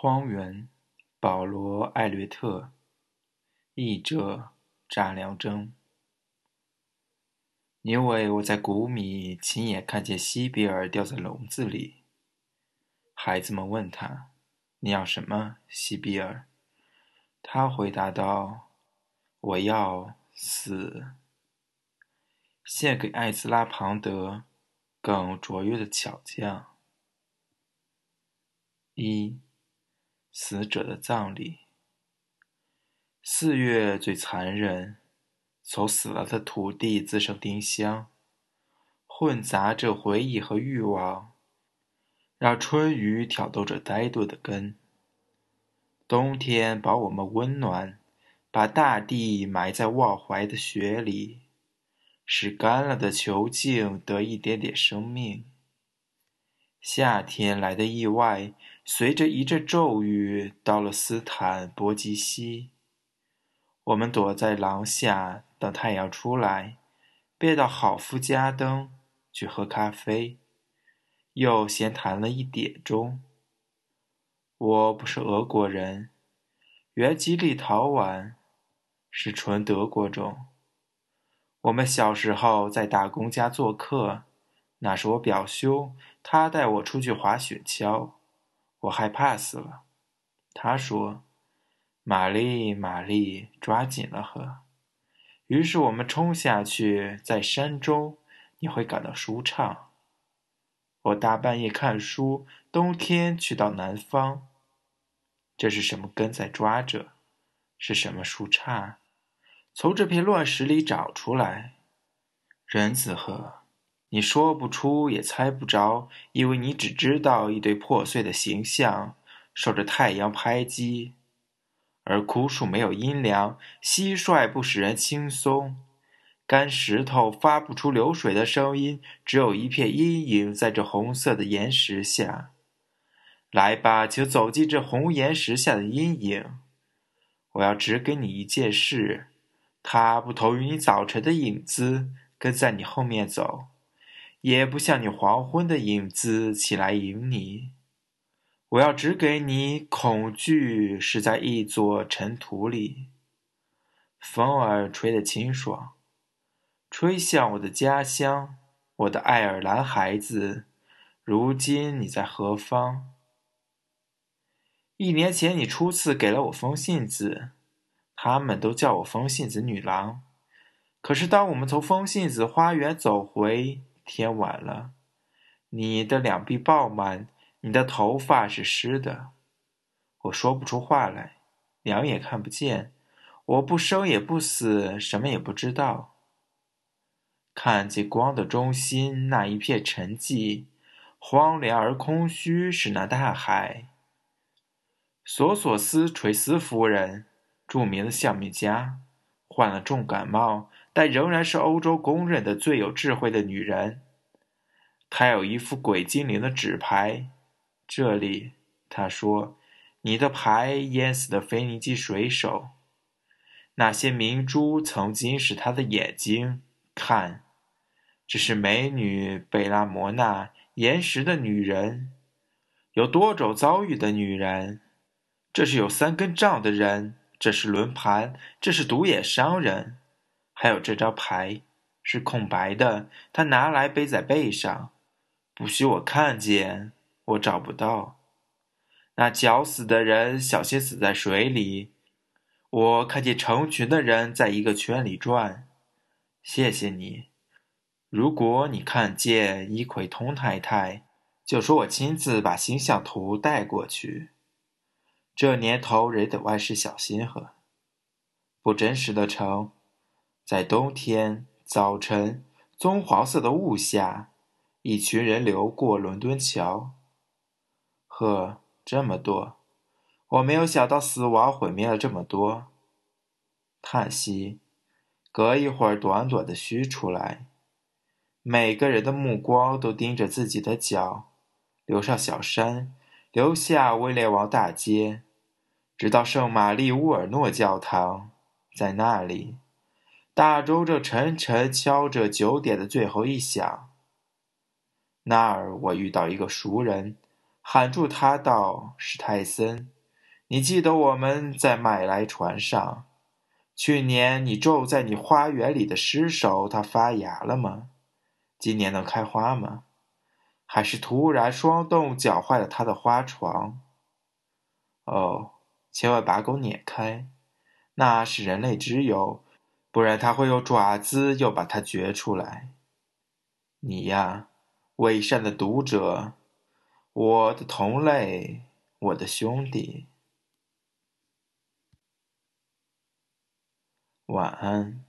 荒原，保罗·艾略特，译者查良铮。因为我在谷米亲眼看见西比尔掉在笼子里，孩子们问他：“你要什么，西比尔？”他回答道：“我要死，献给艾兹拉·庞德更卓越的巧匠。”一。死者的葬礼。四月最残忍，从死了的土地滋生丁香，混杂着回忆和欲望，让春雨挑逗着呆钝的根。冬天把我们温暖，把大地埋在忘怀的雪里，使干了的球茎得一点点生命。夏天来的意外。随着一阵骤雨，到了斯坦伯吉西。我们躲在廊下等太阳出来，便到好夫加登去喝咖啡，又闲谈了一点钟。我不是俄国人，原籍立陶宛，是纯德国种。我们小时候在大公家做客，那是我表兄，他带我出去滑雪橇。我害怕死了，他说：“玛丽，玛丽，抓紧了喝。”于是我们冲下去，在山中你会感到舒畅。我大半夜看书，冬天去到南方。这是什么根在抓着？是什么树杈？从这片乱石里找出来？仁子河。你说不出，也猜不着，因为你只知道一堆破碎的形象，受着太阳拍击。而枯树没有阴凉，蟋蟀不使人轻松，干石头发不出流水的声音，只有一片阴影在这红色的岩石下。来吧，请走进这红岩石下的阴影。我要指给你一件事，它不同于你早晨的影子，跟在你后面走。也不像你黄昏的影子起来迎你。我要指给你，恐惧是在一座尘土里。风儿吹得清爽，吹向我的家乡，我的爱尔兰孩子。如今你在何方？一年前你初次给了我封信子，他们都叫我风信子女郎。可是当我们从风信子花园走回，天晚了，你的两臂爆满，你的头发是湿的。我说不出话来，两眼看不见。我不生也不死，什么也不知道。看见光的中心那一片沉寂，荒凉而空虚，是那大海。索索斯垂斯夫人，著名的相面家，患了重感冒。但仍然是欧洲公认的最有智慧的女人。她有一副鬼精灵的纸牌，这里，她说：“你的牌淹死的腓尼基水手。那些明珠曾经是他的眼睛。看，这是美女贝拉摩纳，岩石的女人，有多种遭遇的女人。这是有三根杖的人，这是轮盘，这是独眼商人。”还有这张牌是空白的，他拿来背在背上，不许我看见，我找不到。那绞死的人小心死在水里，我看见成群的人在一个圈里转。谢谢你，如果你看见伊奎通太太，就说我亲自把星象图带过去。这年头人得万事小心呵，不真实的城。在冬天早晨，棕黄色的雾下，一群人流过伦敦桥。呵，这么多！我没有想到死亡毁灭了这么多。叹息，隔一会儿，短短的嘘出来。每个人的目光都盯着自己的脚，留上小山，留下威廉王大街，直到圣玛丽乌尔诺教堂，在那里。大钟正沉沉敲着九点的最后一响。那儿，我遇到一个熟人，喊住他道：“史泰森，你记得我们在买来船上，去年你种在你花园里的尸首，它发芽了吗？今年能开花吗？还是突然霜冻搅坏了它的花床？哦，千万把狗撵开，那是人类之友，不然它会用爪子又把它掘出来。你呀，伪善的读者。”我的同类，我的兄弟，晚安。